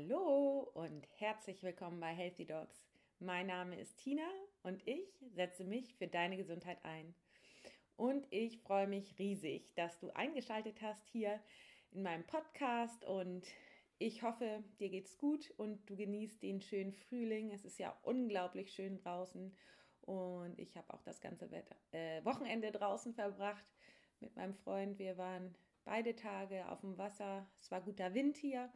Hallo und herzlich willkommen bei Healthy Dogs. Mein Name ist Tina und ich setze mich für deine Gesundheit ein. Und ich freue mich riesig, dass du eingeschaltet hast hier in meinem Podcast und ich hoffe, dir geht's gut und du genießt den schönen Frühling. Es ist ja unglaublich schön draußen und ich habe auch das ganze Wetter, äh, Wochenende draußen verbracht mit meinem Freund. Wir waren beide Tage auf dem Wasser. Es war guter Wind hier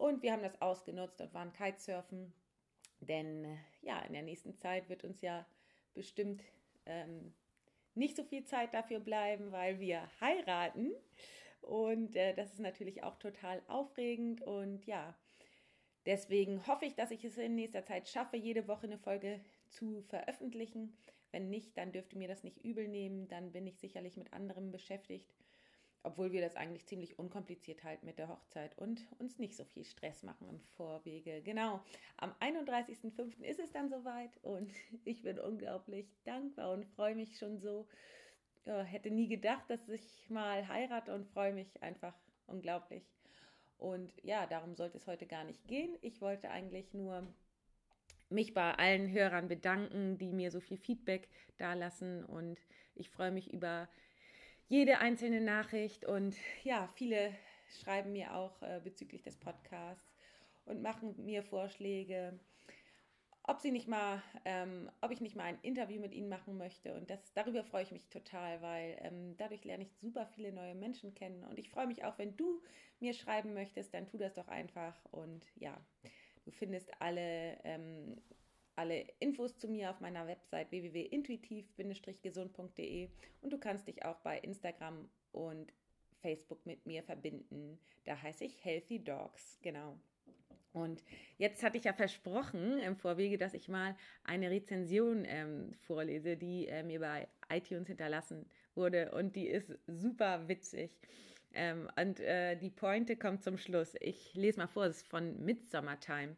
und wir haben das ausgenutzt und waren Kitesurfen. Denn äh, ja, in der nächsten Zeit wird uns ja bestimmt ähm, nicht so viel Zeit dafür bleiben, weil wir heiraten. Und äh, das ist natürlich auch total aufregend. Und ja, deswegen hoffe ich, dass ich es in nächster Zeit schaffe, jede Woche eine Folge zu veröffentlichen. Wenn nicht, dann dürft ihr mir das nicht übel nehmen. Dann bin ich sicherlich mit anderem beschäftigt obwohl wir das eigentlich ziemlich unkompliziert halten mit der Hochzeit und uns nicht so viel Stress machen im Vorwege. Genau, am 31.05. ist es dann soweit und ich bin unglaublich dankbar und freue mich schon so. Ja, hätte nie gedacht, dass ich mal heirate und freue mich einfach unglaublich. Und ja, darum sollte es heute gar nicht gehen. Ich wollte eigentlich nur mich bei allen Hörern bedanken, die mir so viel Feedback dalassen und ich freue mich über jede einzelne Nachricht und ja, viele schreiben mir auch äh, bezüglich des Podcasts und machen mir Vorschläge, ob sie nicht mal, ähm, ob ich nicht mal ein Interview mit ihnen machen möchte. Und das, darüber freue ich mich total, weil ähm, dadurch lerne ich super viele neue Menschen kennen. Und ich freue mich auch, wenn du mir schreiben möchtest, dann tu das doch einfach. Und ja, du findest alle ähm, alle Infos zu mir auf meiner Website www.intuitiv-gesund.de und du kannst dich auch bei Instagram und Facebook mit mir verbinden. Da heiße ich Healthy Dogs, genau. Und jetzt hatte ich ja versprochen im Vorwege, dass ich mal eine Rezension ähm, vorlese, die äh, mir bei iTunes hinterlassen wurde. Und die ist super witzig. Ähm, und äh, die Pointe kommt zum Schluss. Ich lese mal vor, es ist von Midsummer Time.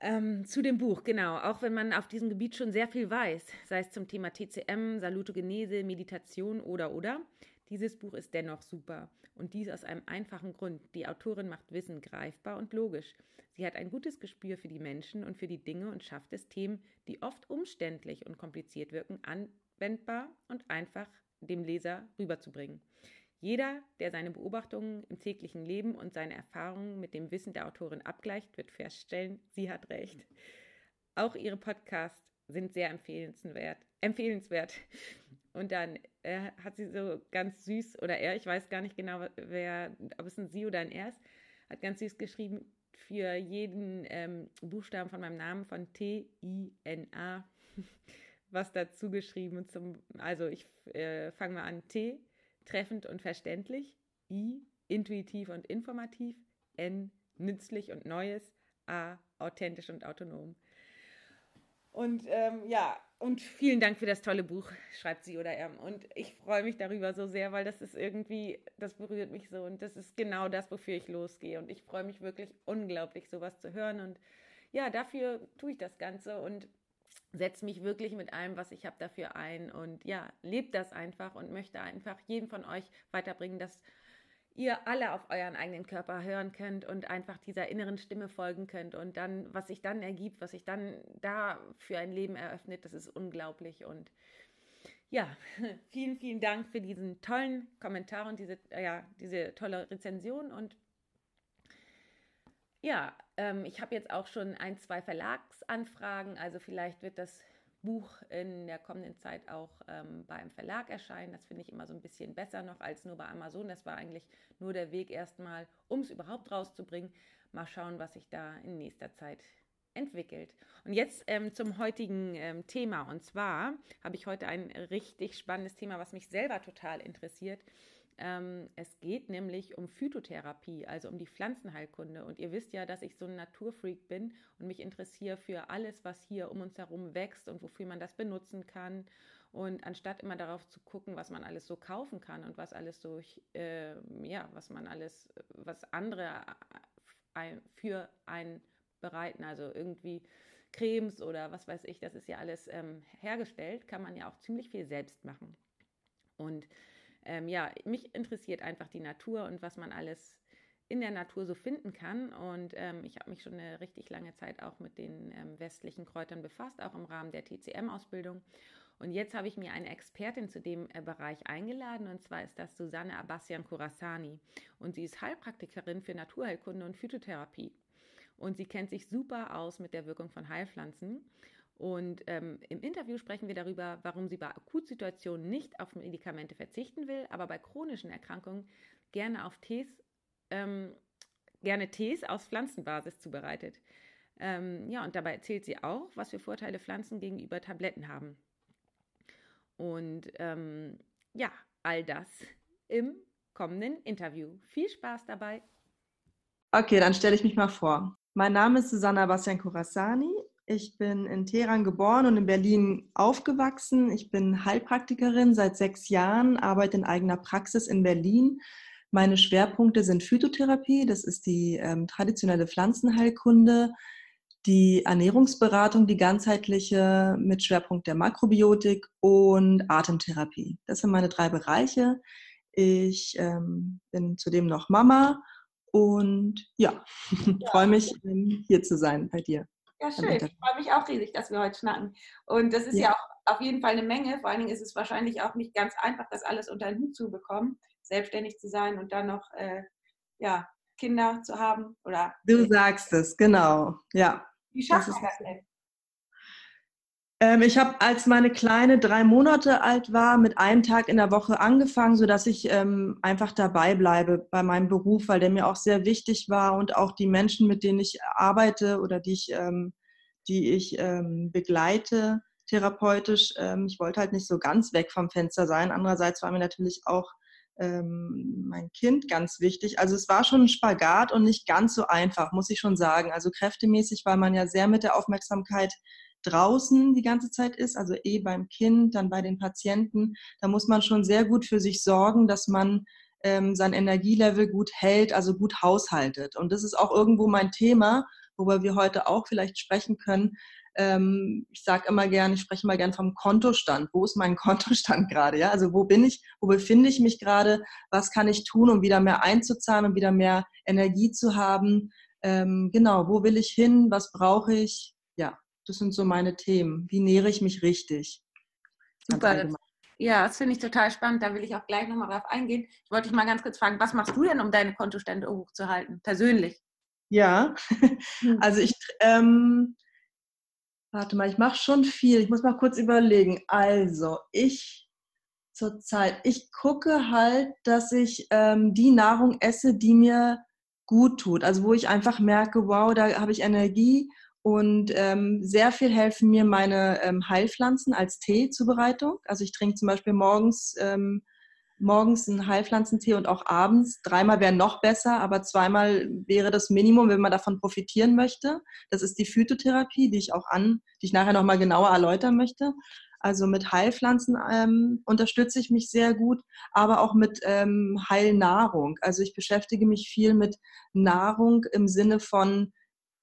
Ähm, zu dem Buch, genau. Auch wenn man auf diesem Gebiet schon sehr viel weiß, sei es zum Thema TCM, Salutogenese, Meditation oder oder. Dieses Buch ist dennoch super. Und dies aus einem einfachen Grund. Die Autorin macht Wissen greifbar und logisch. Sie hat ein gutes Gespür für die Menschen und für die Dinge und schafft es, Themen, die oft umständlich und kompliziert wirken, anwendbar und einfach dem Leser rüberzubringen. Jeder, der seine Beobachtungen im täglichen Leben und seine Erfahrungen mit dem Wissen der Autorin abgleicht, wird feststellen, sie hat recht. Auch ihre Podcasts sind sehr empfehlenswert. empfehlenswert. Und dann äh, hat sie so ganz süß, oder er, ich weiß gar nicht genau, wer, ob es ein sie oder ein er ist, hat ganz süß geschrieben, für jeden ähm, Buchstaben von meinem Namen von T-I-N-A was dazu geschrieben. Zum, also ich äh, fange mal an. T treffend und verständlich, I, intuitiv und informativ, N, nützlich und Neues, A, authentisch und autonom. Und ähm, ja, und vielen Dank für das tolle Buch, schreibt sie oder er. Und ich freue mich darüber so sehr, weil das ist irgendwie, das berührt mich so und das ist genau das, wofür ich losgehe. Und ich freue mich wirklich unglaublich, sowas zu hören. Und ja, dafür tue ich das Ganze. Und setze mich wirklich mit allem, was ich habe, dafür ein und ja, lebt das einfach und möchte einfach jedem von euch weiterbringen, dass ihr alle auf euren eigenen Körper hören könnt und einfach dieser inneren Stimme folgen könnt und dann, was sich dann ergibt, was sich dann da für ein Leben eröffnet, das ist unglaublich und ja, vielen, vielen Dank für diesen tollen Kommentar und diese, ja, diese tolle Rezension und ja, ähm, ich habe jetzt auch schon ein, zwei Verlagsanfragen. Also vielleicht wird das Buch in der kommenden Zeit auch ähm, bei Verlag erscheinen. Das finde ich immer so ein bisschen besser noch als nur bei Amazon. Das war eigentlich nur der Weg erstmal, um es überhaupt rauszubringen. Mal schauen, was sich da in nächster Zeit entwickelt. Und jetzt ähm, zum heutigen ähm, Thema. Und zwar habe ich heute ein richtig spannendes Thema, was mich selber total interessiert. Ähm, es geht nämlich um Phytotherapie, also um die Pflanzenheilkunde. Und ihr wisst ja, dass ich so ein Naturfreak bin und mich interessiere für alles, was hier um uns herum wächst und wofür man das benutzen kann. Und anstatt immer darauf zu gucken, was man alles so kaufen kann und was alles so, äh, ja, was man alles, was andere äh, für einen bereiten, also irgendwie Cremes oder was weiß ich, das ist ja alles ähm, hergestellt, kann man ja auch ziemlich viel selbst machen. Und ähm, ja, mich interessiert einfach die Natur und was man alles in der Natur so finden kann. Und ähm, ich habe mich schon eine richtig lange Zeit auch mit den ähm, westlichen Kräutern befasst, auch im Rahmen der TCM-Ausbildung. Und jetzt habe ich mir eine Expertin zu dem äh, Bereich eingeladen, und zwar ist das Susanne Abbasian Kurasani. Und sie ist Heilpraktikerin für Naturheilkunde und Phytotherapie. Und sie kennt sich super aus mit der Wirkung von Heilpflanzen. Und ähm, im Interview sprechen wir darüber, warum sie bei Akutsituationen nicht auf Medikamente verzichten will, aber bei chronischen Erkrankungen gerne auf Tees, ähm, gerne Tees aus Pflanzenbasis zubereitet. Ähm, ja, und dabei erzählt sie auch, was für Vorteile Pflanzen gegenüber Tabletten haben. Und ähm, ja, all das im kommenden Interview. Viel Spaß dabei. Okay, dann stelle ich mich mal vor. Mein Name ist Susanna Bastian Kurasani. Ich bin in Teheran geboren und in Berlin aufgewachsen. Ich bin Heilpraktikerin seit sechs Jahren, arbeite in eigener Praxis in Berlin. Meine Schwerpunkte sind Phytotherapie, das ist die ähm, traditionelle Pflanzenheilkunde, die Ernährungsberatung, die ganzheitliche mit Schwerpunkt der Makrobiotik und Atemtherapie. Das sind meine drei Bereiche. Ich ähm, bin zudem noch Mama und ja, ja. freue mich, ähm, hier zu sein bei dir. Ja, schön. Ich freue mich auch riesig, dass wir heute schnacken. Und das ist ja. ja auch auf jeden Fall eine Menge. Vor allen Dingen ist es wahrscheinlich auch nicht ganz einfach, das alles unter den Hut zu bekommen, selbstständig zu sein und dann noch äh, ja, Kinder zu haben. Oder du sagst es, genau. Ja. Wie schafft man das denn? Ähm, ich habe, als meine Kleine drei Monate alt war, mit einem Tag in der Woche angefangen, sodass ich ähm, einfach dabei bleibe bei meinem Beruf, weil der mir auch sehr wichtig war und auch die Menschen, mit denen ich arbeite oder die ich, ähm, die ich ähm, begleite therapeutisch. Ähm, ich wollte halt nicht so ganz weg vom Fenster sein. Andererseits war mir natürlich auch ähm, mein Kind ganz wichtig. Also es war schon ein Spagat und nicht ganz so einfach, muss ich schon sagen. Also kräftemäßig, weil man ja sehr mit der Aufmerksamkeit draußen die ganze Zeit ist, also eh beim Kind, dann bei den Patienten. Da muss man schon sehr gut für sich sorgen, dass man ähm, sein Energielevel gut hält, also gut haushaltet. Und das ist auch irgendwo mein Thema, worüber wir heute auch vielleicht sprechen können, ähm, ich sage immer gern, ich spreche immer gern vom Kontostand. Wo ist mein Kontostand gerade? Ja? Also wo bin ich, wo befinde ich mich gerade? Was kann ich tun, um wieder mehr einzuzahlen, um wieder mehr Energie zu haben? Ähm, genau, wo will ich hin? Was brauche ich? Das sind so meine Themen. Wie nähere ich mich richtig? Super. Ja, das finde ich total spannend. Da will ich auch gleich nochmal drauf eingehen. Ich wollte dich mal ganz kurz fragen, was machst du denn, um deine Kontostände hochzuhalten, persönlich? Ja, hm. also ich ähm, Warte mal, ich mache schon viel. Ich muss mal kurz überlegen. Also, ich zurzeit, ich gucke halt, dass ich ähm, die Nahrung esse, die mir gut tut. Also, wo ich einfach merke, wow, da habe ich Energie und ähm, sehr viel helfen mir meine ähm, Heilpflanzen als Teezubereitung. Also, ich trinke zum Beispiel morgens ähm, morgens einen Heilpflanzentee und auch abends. Dreimal wäre noch besser, aber zweimal wäre das Minimum, wenn man davon profitieren möchte. Das ist die Phytotherapie, die ich auch an, die ich nachher nochmal genauer erläutern möchte. Also mit Heilpflanzen ähm, unterstütze ich mich sehr gut, aber auch mit ähm, Heilnahrung. Also ich beschäftige mich viel mit Nahrung im Sinne von,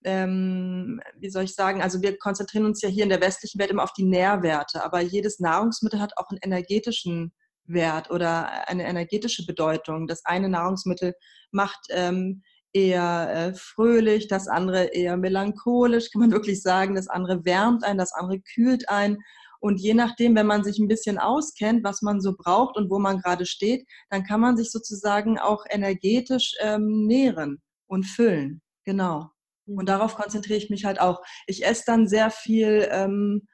ähm, wie soll ich sagen, also wir konzentrieren uns ja hier in der westlichen Welt immer auf die Nährwerte, aber jedes Nahrungsmittel hat auch einen energetischen Wert oder eine energetische Bedeutung. Das eine Nahrungsmittel macht ähm, eher äh, fröhlich, das andere eher melancholisch, kann man wirklich sagen. Das andere wärmt ein, das andere kühlt ein. Und je nachdem, wenn man sich ein bisschen auskennt, was man so braucht und wo man gerade steht, dann kann man sich sozusagen auch energetisch ähm, nähren und füllen. Genau. Und darauf konzentriere ich mich halt auch. Ich esse dann sehr viel ähm,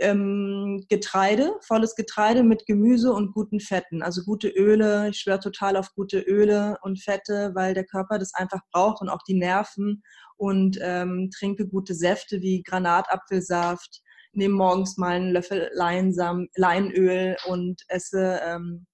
ähm, Getreide, volles Getreide mit Gemüse und guten Fetten, also gute Öle. Ich schwöre total auf gute Öle und Fette, weil der Körper das einfach braucht und auch die Nerven. Und ähm, trinke gute Säfte wie Granatapfelsaft, nehme morgens mal einen Löffel Leinsam, Leinöl und esse ähm,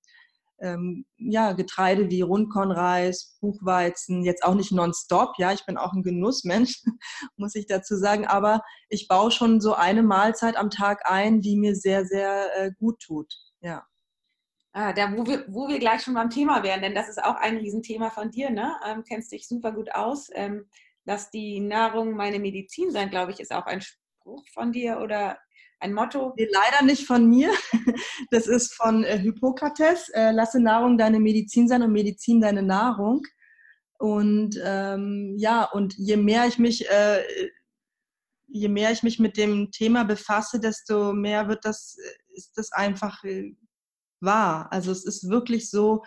ähm, ja, Getreide wie Rundkornreis, Buchweizen, jetzt auch nicht nonstop, ja, ich bin auch ein Genussmensch, muss ich dazu sagen, aber ich baue schon so eine Mahlzeit am Tag ein, die mir sehr, sehr äh, gut tut, ja. Ah, da, wo wir, wo wir gleich schon beim Thema wären, denn das ist auch ein Riesenthema von dir, ne? Ähm, kennst dich super gut aus. Ähm, lass die Nahrung meine Medizin sein, glaube ich, ist auch ein Spruch von dir oder ein Motto? Nee, leider nicht von mir. Das ist von äh, Hippokrates. Äh, lasse Nahrung deine Medizin sein und Medizin deine Nahrung. Und ähm, ja, und je mehr ich mich, äh, je mehr ich mich mit dem Thema befasse, desto mehr wird das, ist das einfach äh, wahr. Also es ist wirklich so,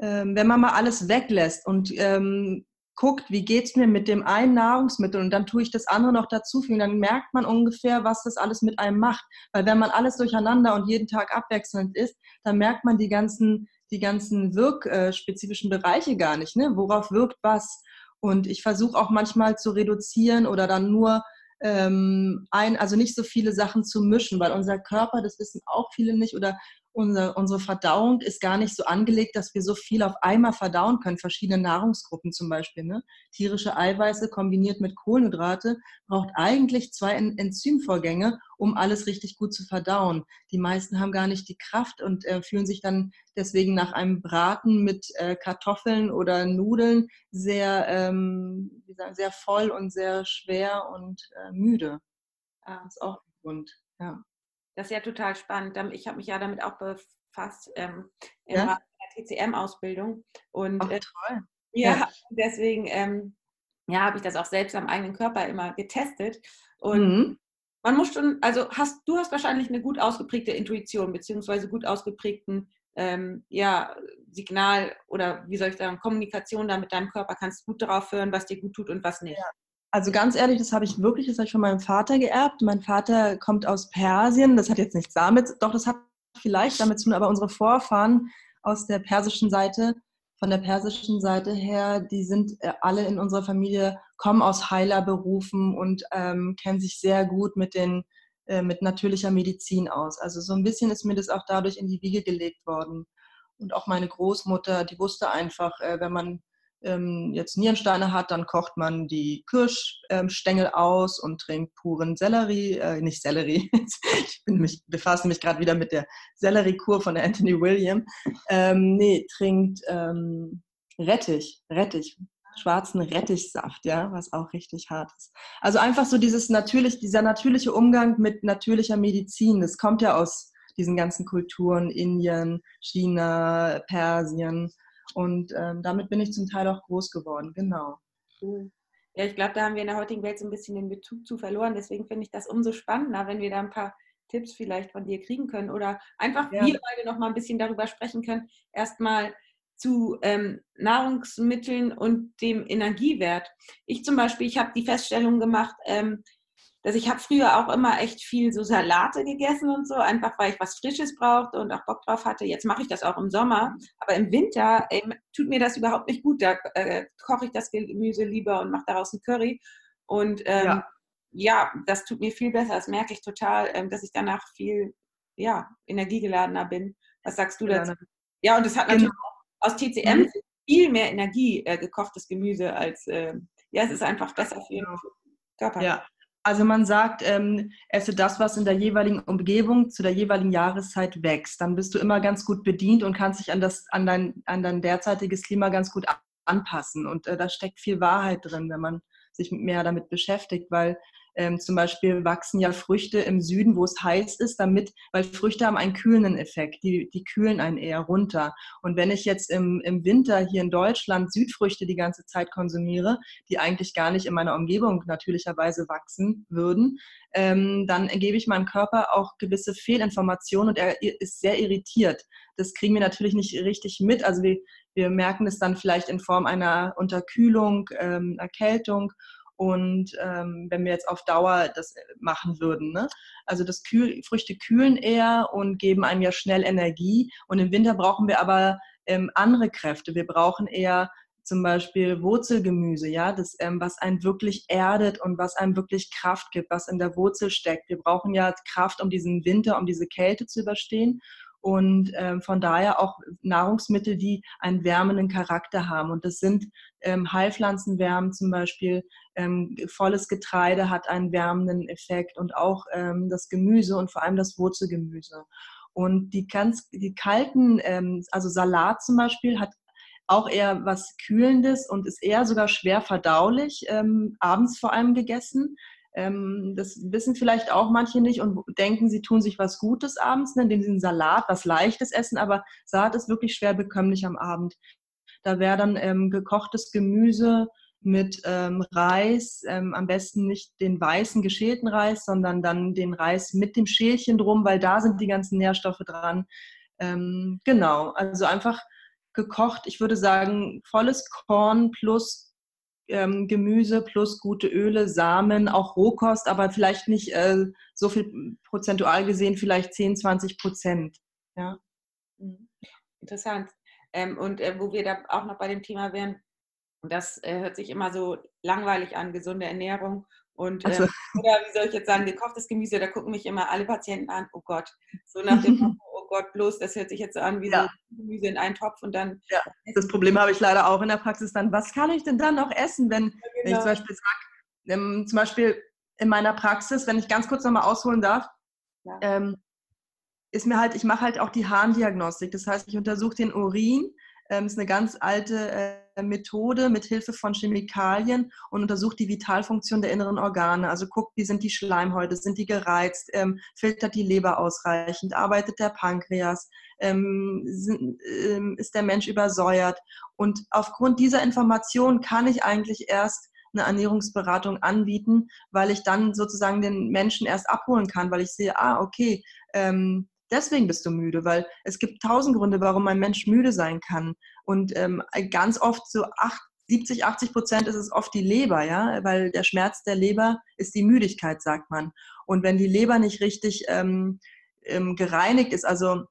ähm, wenn man mal alles weglässt und ähm, guckt, wie geht es mir mit dem einen Nahrungsmittel und dann tue ich das andere noch dazufügen, dann merkt man ungefähr, was das alles mit einem macht. Weil wenn man alles durcheinander und jeden Tag abwechselnd isst, dann merkt man die ganzen die ganzen wirkspezifischen Bereiche gar nicht. Ne? Worauf wirkt was? Und ich versuche auch manchmal zu reduzieren oder dann nur ähm, ein, also nicht so viele Sachen zu mischen, weil unser Körper, das wissen auch viele nicht, oder unsere, unsere Verdauung ist gar nicht so angelegt, dass wir so viel auf einmal verdauen können, verschiedene Nahrungsgruppen zum Beispiel. Ne? Tierische Eiweiße kombiniert mit Kohlenhydrate braucht eigentlich zwei Enzymvorgänge, um alles richtig gut zu verdauen. Die meisten haben gar nicht die Kraft und äh, fühlen sich dann deswegen nach einem Braten mit äh, Kartoffeln oder Nudeln sehr, ähm, sagen, sehr voll und sehr schwer und äh, müde. Das ist auch ein Grund, ja. Das ist ja total spannend. Ich habe mich ja damit auch befasst ähm, im ja? der TCM-Ausbildung. Und Ach, äh, toll. Äh, ja, ja, deswegen ähm, ja, habe ich das auch selbst am eigenen Körper immer getestet. Und mhm. man muss schon, also hast du hast wahrscheinlich eine gut ausgeprägte Intuition, beziehungsweise gut ausgeprägten ähm, ja, Signal oder wie soll ich sagen, Kommunikation da mit deinem Körper, kannst gut darauf hören, was dir gut tut und was nicht. Ja. Also ganz ehrlich, das habe ich wirklich, das habe ich von meinem Vater geerbt. Mein Vater kommt aus Persien. Das hat jetzt nichts damit, doch das hat vielleicht damit zu tun, aber unsere Vorfahren aus der persischen Seite, von der persischen Seite her, die sind äh, alle in unserer Familie, kommen aus Heilerberufen und ähm, kennen sich sehr gut mit den äh, mit natürlicher Medizin aus. Also so ein bisschen ist mir das auch dadurch in die Wiege gelegt worden. Und auch meine Großmutter, die wusste einfach, äh, wenn man ähm, jetzt Nierensteine hat, dann kocht man die Kirschstängel ähm, aus und trinkt puren Sellerie, äh, nicht Sellerie, ich mich, befasse mich gerade wieder mit der Selleriekur von Anthony William. Ähm, nee, trinkt ähm, Rettich, Rettich, schwarzen Rettichsaft, ja, was auch richtig hart ist. Also einfach so dieses natürlich, dieser natürliche Umgang mit natürlicher Medizin, das kommt ja aus diesen ganzen Kulturen, Indien, China, Persien, und ähm, damit bin ich zum Teil auch groß geworden, genau. Cool. Ja, ich glaube, da haben wir in der heutigen Welt so ein bisschen den Bezug zu verloren. Deswegen finde ich das umso spannender, wenn wir da ein paar Tipps vielleicht von dir kriegen können oder einfach ja. wir beide noch mal ein bisschen darüber sprechen können. Erstmal zu ähm, Nahrungsmitteln und dem Energiewert. Ich zum Beispiel, ich habe die Feststellung gemacht, ähm, also ich habe früher auch immer echt viel so Salate gegessen und so, einfach weil ich was Frisches brauchte und auch Bock drauf hatte. Jetzt mache ich das auch im Sommer, aber im Winter ey, tut mir das überhaupt nicht gut. Da äh, koche ich das Gemüse lieber und mache daraus ein Curry. Und ähm, ja. ja. das tut mir viel besser. Das merke ich total, ähm, dass ich danach viel ja, energiegeladener bin. Was sagst du dazu? Ja, und das hat natürlich genau. aus TCM mhm. viel mehr Energie äh, gekochtes Gemüse als, äh, ja, es ist einfach besser für den genau. Körper. Ja, also man sagt, ähm, esse das, was in der jeweiligen Umgebung zu der jeweiligen Jahreszeit wächst. Dann bist du immer ganz gut bedient und kannst dich an, das, an, dein, an dein derzeitiges Klima ganz gut anpassen. Und äh, da steckt viel Wahrheit drin, wenn man sich mehr damit beschäftigt, weil ähm, zum Beispiel wachsen ja Früchte im Süden, wo es heiß ist, damit, weil Früchte haben einen kühlenden Effekt, die, die kühlen einen eher runter. Und wenn ich jetzt im, im Winter hier in Deutschland Südfrüchte die ganze Zeit konsumiere, die eigentlich gar nicht in meiner Umgebung natürlicherweise wachsen würden, ähm, dann gebe ich meinem Körper auch gewisse Fehlinformationen und er ist sehr irritiert. Das kriegen wir natürlich nicht richtig mit. Also wir, wir merken es dann vielleicht in Form einer Unterkühlung, ähm, Erkältung und ähm, wenn wir jetzt auf Dauer das machen würden. Ne? Also das Kühl, Früchte kühlen eher und geben einem ja schnell Energie. Und im Winter brauchen wir aber ähm, andere Kräfte. Wir brauchen eher zum Beispiel Wurzelgemüse, ja, das, ähm, was einen wirklich erdet und was einem wirklich Kraft gibt, was in der Wurzel steckt. Wir brauchen ja Kraft, um diesen Winter, um diese Kälte zu überstehen und ähm, von daher auch Nahrungsmittel, die einen wärmenden Charakter haben. Und das sind ähm, Heilpflanzenwärmen zum Beispiel. Ähm, volles Getreide hat einen wärmenden Effekt und auch ähm, das Gemüse und vor allem das Wurzelgemüse. Und die ganz, die kalten, ähm, also Salat zum Beispiel, hat auch eher was Kühlendes und ist eher sogar schwer verdaulich, ähm, abends vor allem gegessen. Ähm, das wissen vielleicht auch manche nicht und denken, sie tun sich was Gutes abends, ne, indem sie einen Salat, was Leichtes essen, aber Salat ist wirklich schwer bekömmlich am Abend. Da wäre dann ähm, gekochtes Gemüse mit ähm, Reis, ähm, am besten nicht den weißen geschälten Reis, sondern dann den Reis mit dem Schälchen drum, weil da sind die ganzen Nährstoffe dran. Ähm, genau, also einfach gekocht, ich würde sagen, volles Korn plus ähm, Gemüse plus gute Öle, Samen, auch Rohkost, aber vielleicht nicht äh, so viel prozentual gesehen, vielleicht 10, 20 Prozent. Ja. Mhm. Interessant. Ähm, und äh, wo wir da auch noch bei dem Thema wären, das äh, hört sich immer so langweilig an, gesunde Ernährung. Und äh, oder wie soll ich jetzt sagen, gekochtes Gemüse, da gucken mich immer alle Patienten an, oh Gott, so nach dem Gott, bloß, das hört sich jetzt an wie ja. so Gemüse in einen Topf und dann. Ja, das Problem habe ich leider auch in der Praxis dann, was kann ich denn dann noch essen, wenn, ja, genau. wenn ich zum Beispiel sage, ähm, zum Beispiel in meiner Praxis, wenn ich ganz kurz nochmal ausholen darf, ähm, ist mir halt, ich mache halt auch die Harndiagnostik. Das heißt, ich untersuche den Urin ähm, ist eine ganz alte äh, Methode mit Hilfe von Chemikalien und untersucht die Vitalfunktion der inneren Organe. Also guckt, wie sind die Schleimhäute, sind die gereizt, ähm, filtert die Leber ausreichend, arbeitet der Pankreas, ähm, sind, ähm, ist der Mensch übersäuert. Und aufgrund dieser Information kann ich eigentlich erst eine Ernährungsberatung anbieten, weil ich dann sozusagen den Menschen erst abholen kann, weil ich sehe, ah, okay, ähm, deswegen bist du müde, weil es gibt tausend Gründe, warum ein Mensch müde sein kann. Und ähm, ganz oft so acht, 70, 80 Prozent ist es oft die Leber, ja, weil der Schmerz der Leber ist die Müdigkeit, sagt man. Und wenn die Leber nicht richtig ähm, ähm, gereinigt ist, also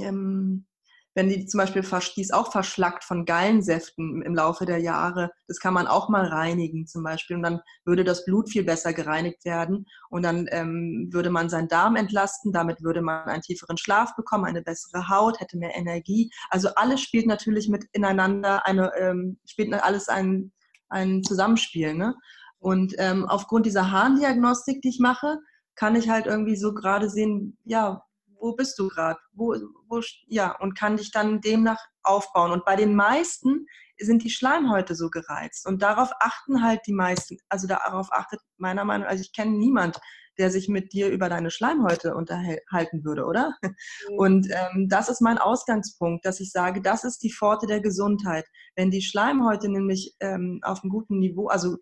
ähm, wenn die zum Beispiel, die ist auch verschlackt von Gallensäften im Laufe der Jahre. Das kann man auch mal reinigen zum Beispiel. Und dann würde das Blut viel besser gereinigt werden. Und dann ähm, würde man seinen Darm entlasten. Damit würde man einen tieferen Schlaf bekommen, eine bessere Haut, hätte mehr Energie. Also alles spielt natürlich mit ineinander, eine, ähm, spielt alles ein, ein Zusammenspiel. Ne? Und ähm, aufgrund dieser Harndiagnostik, die ich mache, kann ich halt irgendwie so gerade sehen, ja, wo bist du gerade? Wo, wo, ja, und kann dich dann demnach aufbauen. Und bei den meisten sind die Schleimhäute so gereizt. Und darauf achten halt die meisten, also darauf achtet meiner Meinung nach, also ich kenne niemand, der sich mit dir über deine Schleimhäute unterhalten würde, oder? Mhm. Und ähm, das ist mein Ausgangspunkt, dass ich sage, das ist die Pforte der Gesundheit. Wenn die Schleimhäute nämlich ähm, auf einem guten Niveau, also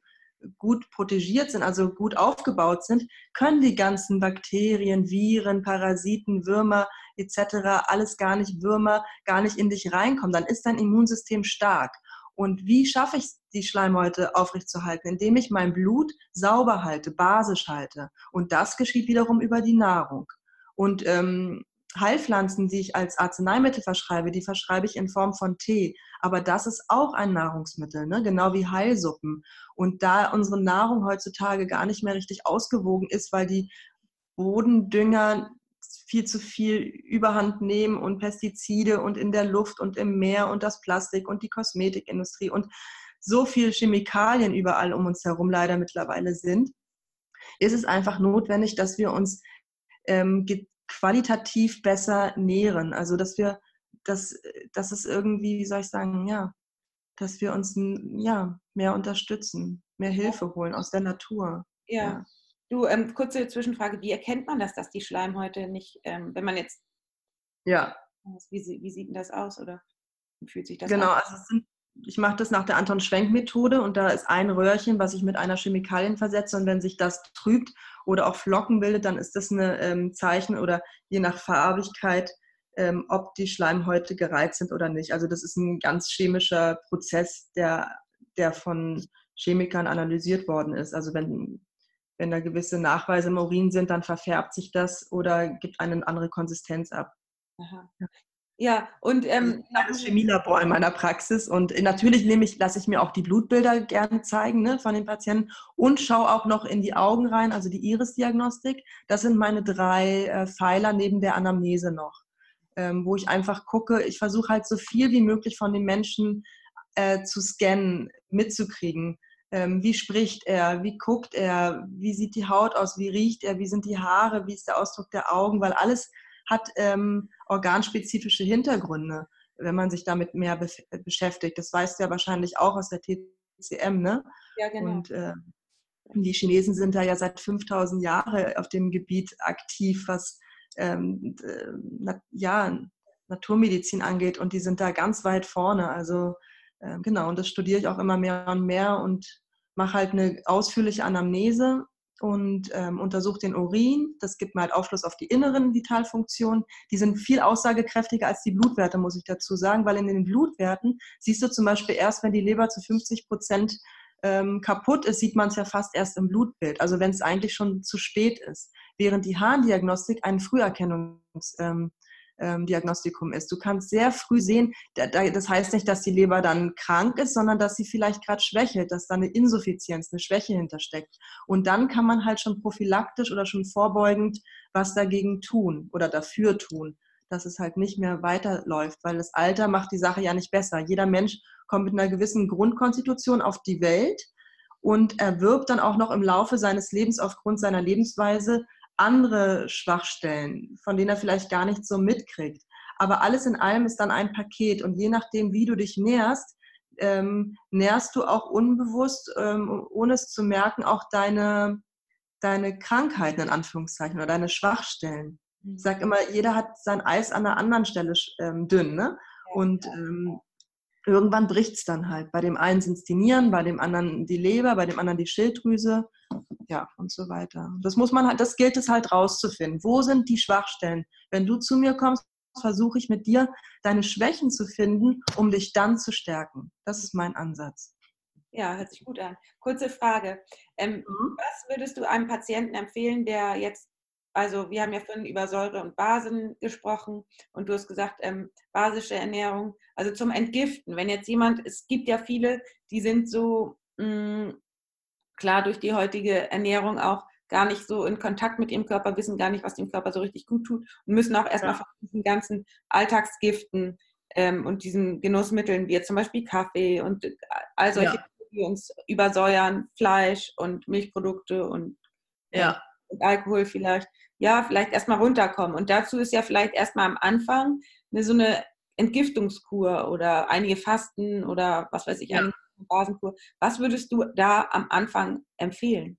gut protegiert sind, also gut aufgebaut sind, können die ganzen Bakterien, Viren, Parasiten, Würmer etc., alles gar nicht Würmer, gar nicht in dich reinkommen. Dann ist dein Immunsystem stark. Und wie schaffe ich die Schleimhäute aufrechtzuerhalten? Indem ich mein Blut sauber halte, basisch halte. Und das geschieht wiederum über die Nahrung. Und ähm, Heilpflanzen, die ich als Arzneimittel verschreibe, die verschreibe ich in Form von Tee. Aber das ist auch ein Nahrungsmittel, ne? genau wie Heilsuppen. Und da unsere Nahrung heutzutage gar nicht mehr richtig ausgewogen ist, weil die Bodendünger viel zu viel Überhand nehmen und Pestizide und in der Luft und im Meer und das Plastik und die Kosmetikindustrie und so viel Chemikalien überall um uns herum leider mittlerweile sind, ist es einfach notwendig, dass wir uns ähm, qualitativ besser nähren. Also dass wir, dass, dass es irgendwie, wie soll ich sagen, ja, dass wir uns ja, mehr unterstützen, mehr Hilfe holen aus der Natur. Ja. ja. Du, ähm, kurze Zwischenfrage, wie erkennt man das, dass die Schleimhäute nicht, ähm, wenn man jetzt. Ja. Wie, wie sieht denn das aus oder fühlt sich das Genau, an? also sind, ich mache das nach der Anton Schwenk-Methode und da ist ein Röhrchen, was ich mit einer Chemikalien versetze und wenn sich das trübt oder auch Flocken bildet, dann ist das ein ähm, Zeichen oder je nach Farbigkeit, ähm, ob die Schleimhäute gereizt sind oder nicht. Also das ist ein ganz chemischer Prozess, der, der von Chemikern analysiert worden ist. Also wenn, wenn da gewisse Nachweise im Urin sind, dann verfärbt sich das oder gibt eine andere Konsistenz ab. Aha. Ja, und ähm, das Chemielabor in meiner Praxis und natürlich nehme ich, lasse ich mir auch die Blutbilder gerne zeigen ne, von den Patienten und schaue auch noch in die Augen rein, also die Iris-Diagnostik. Das sind meine drei äh, Pfeiler neben der Anamnese noch, ähm, wo ich einfach gucke. Ich versuche halt so viel wie möglich von den Menschen äh, zu scannen, mitzukriegen. Ähm, wie spricht er? Wie guckt er? Wie sieht die Haut aus? Wie riecht er? Wie sind die Haare? Wie ist der Ausdruck der Augen? Weil alles hat ähm, organspezifische Hintergründe, wenn man sich damit mehr be beschäftigt. Das weißt du ja wahrscheinlich auch aus der TCM, ne? Ja, genau. Und äh, die Chinesen sind da ja seit 5000 Jahren auf dem Gebiet aktiv, was ähm, na, ja, Naturmedizin angeht und die sind da ganz weit vorne. Also äh, genau, und das studiere ich auch immer mehr und mehr und mache halt eine ausführliche Anamnese und ähm, untersuche den Urin. Das gibt mir halt Aufschluss auf die inneren Vitalfunktionen. Die sind viel aussagekräftiger als die Blutwerte, muss ich dazu sagen, weil in den Blutwerten siehst du zum Beispiel erst, wenn die Leber zu 50 Prozent ähm, kaputt ist, sieht man es ja fast erst im Blutbild, also wenn es eigentlich schon zu spät ist. Während die Harndiagnostik ein Früherkennungs, ähm, ähm, ist. Du kannst sehr früh sehen, das heißt nicht, dass die Leber dann krank ist, sondern dass sie vielleicht gerade schwächelt, dass da eine Insuffizienz, eine Schwäche hintersteckt. Und dann kann man halt schon prophylaktisch oder schon vorbeugend was dagegen tun oder dafür tun, dass es halt nicht mehr weiterläuft, weil das Alter macht die Sache ja nicht besser. Jeder Mensch kommt mit einer gewissen Grundkonstitution auf die Welt und erwirbt dann auch noch im Laufe seines Lebens aufgrund seiner Lebensweise andere Schwachstellen, von denen er vielleicht gar nicht so mitkriegt. Aber alles in allem ist dann ein Paket und je nachdem, wie du dich nährst, ähm, nährst du auch unbewusst, ähm, ohne es zu merken, auch deine, deine Krankheiten in Anführungszeichen oder deine Schwachstellen. Ich mhm. sage immer, jeder hat sein Eis an einer anderen Stelle ähm, dünn. Ne? Und ähm, irgendwann bricht es dann halt. Bei dem einen sind es die Nieren, bei dem anderen die Leber, bei dem anderen die Schilddrüse ja, und so weiter. Das muss man halt, das gilt es halt rauszufinden. Wo sind die Schwachstellen? Wenn du zu mir kommst, versuche ich mit dir deine Schwächen zu finden, um dich dann zu stärken. Das ist mein Ansatz. Ja, hört sich gut an. Kurze Frage. Ähm, mhm. Was würdest du einem Patienten empfehlen, der jetzt, also wir haben ja vorhin über Säure und Basen gesprochen und du hast gesagt, ähm, basische Ernährung, also zum Entgiften. Wenn jetzt jemand, es gibt ja viele, die sind so mh, mm, klar durch die heutige Ernährung auch gar nicht so in Kontakt mit ihrem Körper, wissen gar nicht, was dem Körper so richtig gut tut und müssen auch erstmal ja. von diesen ganzen Alltagsgiften ähm, und diesen Genussmitteln, wie jetzt zum Beispiel Kaffee und äh, all solche, ja. die uns übersäuern, Fleisch und Milchprodukte und, ja. und Alkohol vielleicht, ja, vielleicht erstmal runterkommen. Und dazu ist ja vielleicht erstmal am Anfang eine, so eine Entgiftungskur oder einige Fasten oder was weiß ich, ja. Basenkur. Was würdest du da am Anfang empfehlen?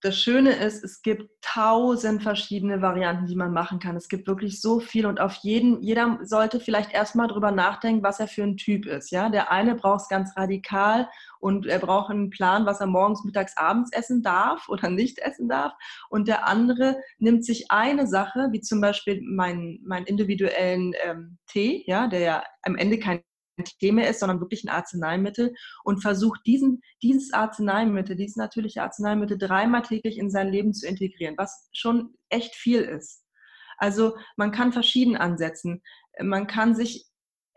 Das Schöne ist, es gibt tausend verschiedene Varianten, die man machen kann. Es gibt wirklich so viel und auf jeden, jeder sollte vielleicht erstmal drüber nachdenken, was er für ein Typ ist. Ja, der eine braucht es ganz radikal und er braucht einen Plan, was er morgens, mittags, abends essen darf oder nicht essen darf. Und der andere nimmt sich eine Sache, wie zum Beispiel meinen, meinen individuellen ähm, Tee, ja, der ja am Ende kein Thema ist, sondern wirklich ein Arzneimittel und versucht diesen, dieses Arzneimittel, dieses natürliche Arzneimittel dreimal täglich in sein Leben zu integrieren, was schon echt viel ist. Also man kann verschieden ansetzen. Man kann sich,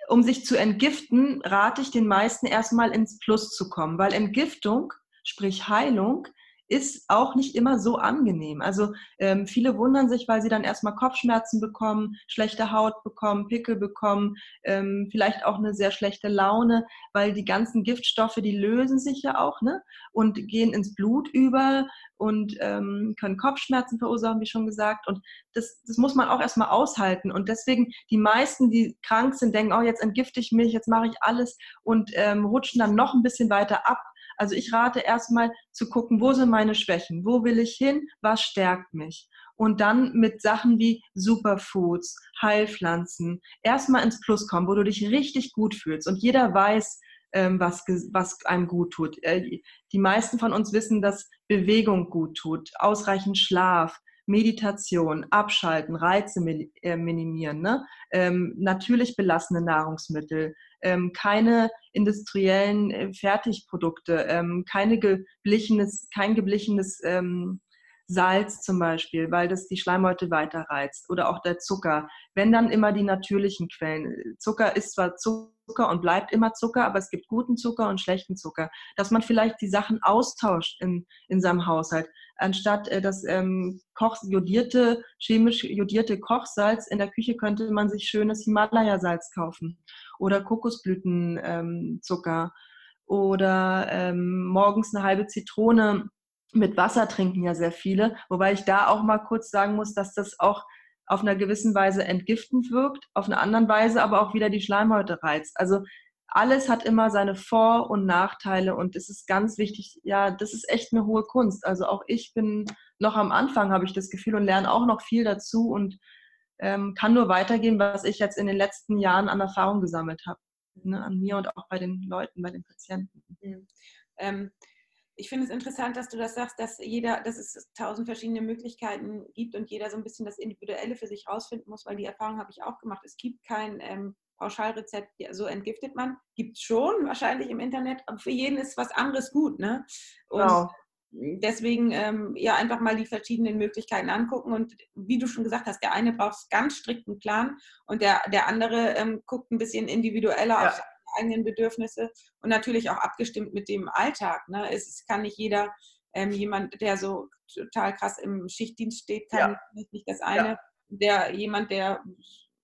um sich zu entgiften, rate ich den meisten erstmal ins Plus zu kommen, weil Entgiftung, sprich Heilung, ist auch nicht immer so angenehm. Also ähm, viele wundern sich, weil sie dann erstmal Kopfschmerzen bekommen, schlechte Haut bekommen, Pickel bekommen, ähm, vielleicht auch eine sehr schlechte Laune, weil die ganzen Giftstoffe, die lösen sich ja auch ne? und gehen ins Blut über und ähm, können Kopfschmerzen verursachen, wie schon gesagt. Und das, das muss man auch erstmal aushalten. Und deswegen, die meisten, die krank sind, denken, oh, jetzt entgifte ich mich, jetzt mache ich alles und ähm, rutschen dann noch ein bisschen weiter ab also ich rate erstmal zu gucken, wo sind meine Schwächen, wo will ich hin, was stärkt mich. Und dann mit Sachen wie Superfoods, Heilpflanzen, erstmal ins Plus kommen, wo du dich richtig gut fühlst. Und jeder weiß, ähm, was, was einem gut tut. Äh, die meisten von uns wissen, dass Bewegung gut tut, ausreichend Schlaf, Meditation, Abschalten, Reize äh, minimieren, ne? ähm, natürlich belassene Nahrungsmittel, ähm, keine industriellen äh, Fertigprodukte, ähm, keine geblichenes, kein geblichenes ähm, Salz zum Beispiel, weil das die Schleimhäute weiter reizt oder auch der Zucker. Wenn dann immer die natürlichen Quellen. Zucker ist zwar Zucker und bleibt immer Zucker, aber es gibt guten Zucker und schlechten Zucker. Dass man vielleicht die Sachen austauscht in, in seinem Haushalt. Anstatt äh, das ähm, Koch, jodierte, chemisch jodierte Kochsalz in der Küche könnte man sich schönes Himalaya-Salz kaufen oder Kokosblütenzucker ähm, oder ähm, morgens eine halbe Zitrone mit Wasser trinken ja sehr viele, wobei ich da auch mal kurz sagen muss, dass das auch auf einer gewissen Weise entgiftend wirkt, auf einer anderen Weise aber auch wieder die Schleimhäute reizt. Also alles hat immer seine Vor- und Nachteile und es ist ganz wichtig, ja, das ist echt eine hohe Kunst. Also auch ich bin noch am Anfang, habe ich das Gefühl, und lerne auch noch viel dazu und ähm, kann nur weitergehen, was ich jetzt in den letzten Jahren an Erfahrung gesammelt habe. ne, an mir und auch bei den Leuten, bei den Patienten. Mhm. Ähm, ich finde es interessant, dass du das sagst, dass jeder, dass es tausend verschiedene Möglichkeiten gibt und jeder so ein bisschen das Individuelle für sich rausfinden muss, weil die Erfahrung habe ich auch gemacht. Es gibt kein ähm, Pauschalrezept, so entgiftet man. Gibt es schon wahrscheinlich im Internet, aber für jeden ist was anderes gut. Ne? Und genau. deswegen ähm, ja einfach mal die verschiedenen Möglichkeiten angucken und wie du schon gesagt hast, der eine braucht ganz strikten Plan und der, der andere ähm, guckt ein bisschen individueller ja. auf eigenen Bedürfnisse und natürlich auch abgestimmt mit dem Alltag. Ne? Es, kann nicht jeder, ähm, jemand, der so total krass im Schichtdienst steht, kann ja. nicht, das eine. Ja. Der jemand, der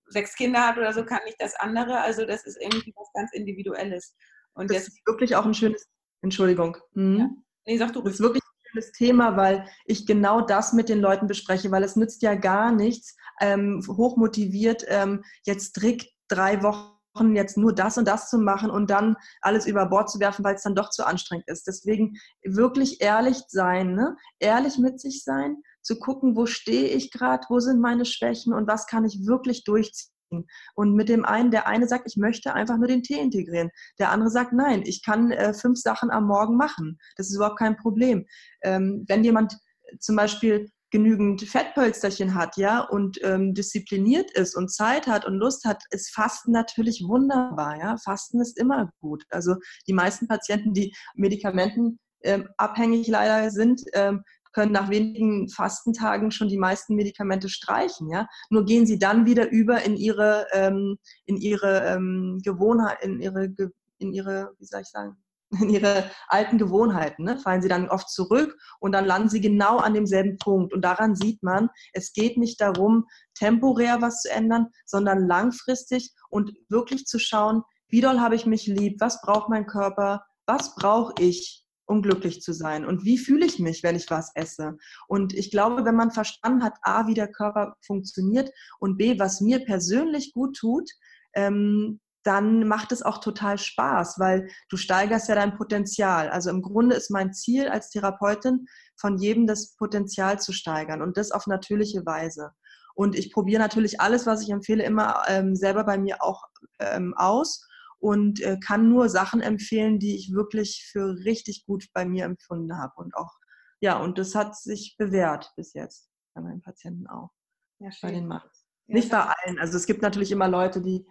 sechs Kinder hat oder so, kann nicht das andere. Also das ist irgendwie was ganz Individuelles. Und das, das ist wirklich auch ein schönes, Entschuldigung. Mhm. Ja. Nee, sag du das ist wirklich ein schönes Thema, weil ich genau das mit den Leuten bespreche, weil es nützt ja gar nichts, ähm, hochmotiviert ähm, jetzt strikt drei Wochen jetzt nur das und das zu machen und dann alles über Bord zu werfen, weil es dann doch zu anstrengend ist. Deswegen wirklich ehrlich sein, ne? ehrlich mit sich sein, zu gucken, wo stehe ich gerade, wo sind meine Schwächen und was kann ich wirklich durchziehen. Und mit dem einen, der eine sagt, ich möchte einfach nur den Tee integrieren. Der andere sagt, nein, ich kann äh, fünf Sachen am Morgen machen. Das ist überhaupt kein Problem. Ähm, wenn jemand zum Beispiel genügend Fettpölsterchen hat, ja, und ähm, diszipliniert ist und Zeit hat und Lust hat, ist Fasten natürlich wunderbar, ja. Fasten ist immer gut. Also die meisten Patienten, die Medikamenten ähm, abhängig leider sind, ähm, können nach wenigen Fastentagen schon die meisten Medikamente streichen, ja. Nur gehen sie dann wieder über in ihre, ähm, in ihre ähm, Gewohnheit, in ihre, in ihre, wie soll ich sagen, in ihre alten Gewohnheiten, ne? fallen sie dann oft zurück und dann landen sie genau an demselben Punkt. Und daran sieht man, es geht nicht darum, temporär was zu ändern, sondern langfristig und wirklich zu schauen, wie doll habe ich mich lieb, was braucht mein Körper, was brauche ich, um glücklich zu sein und wie fühle ich mich, wenn ich was esse. Und ich glaube, wenn man verstanden hat, a, wie der Körper funktioniert und b, was mir persönlich gut tut, ähm, dann macht es auch total Spaß, weil du steigerst ja dein Potenzial. Also im Grunde ist mein Ziel als Therapeutin, von jedem das Potenzial zu steigern und das auf natürliche Weise. Und ich probiere natürlich alles, was ich empfehle, immer ähm, selber bei mir auch ähm, aus und äh, kann nur Sachen empfehlen, die ich wirklich für richtig gut bei mir empfunden habe. Und auch, ja, und das hat sich bewährt bis jetzt bei meinen Patienten auch. Ja. Bei den. Ja, Nicht bei allen. Also es gibt natürlich immer Leute, die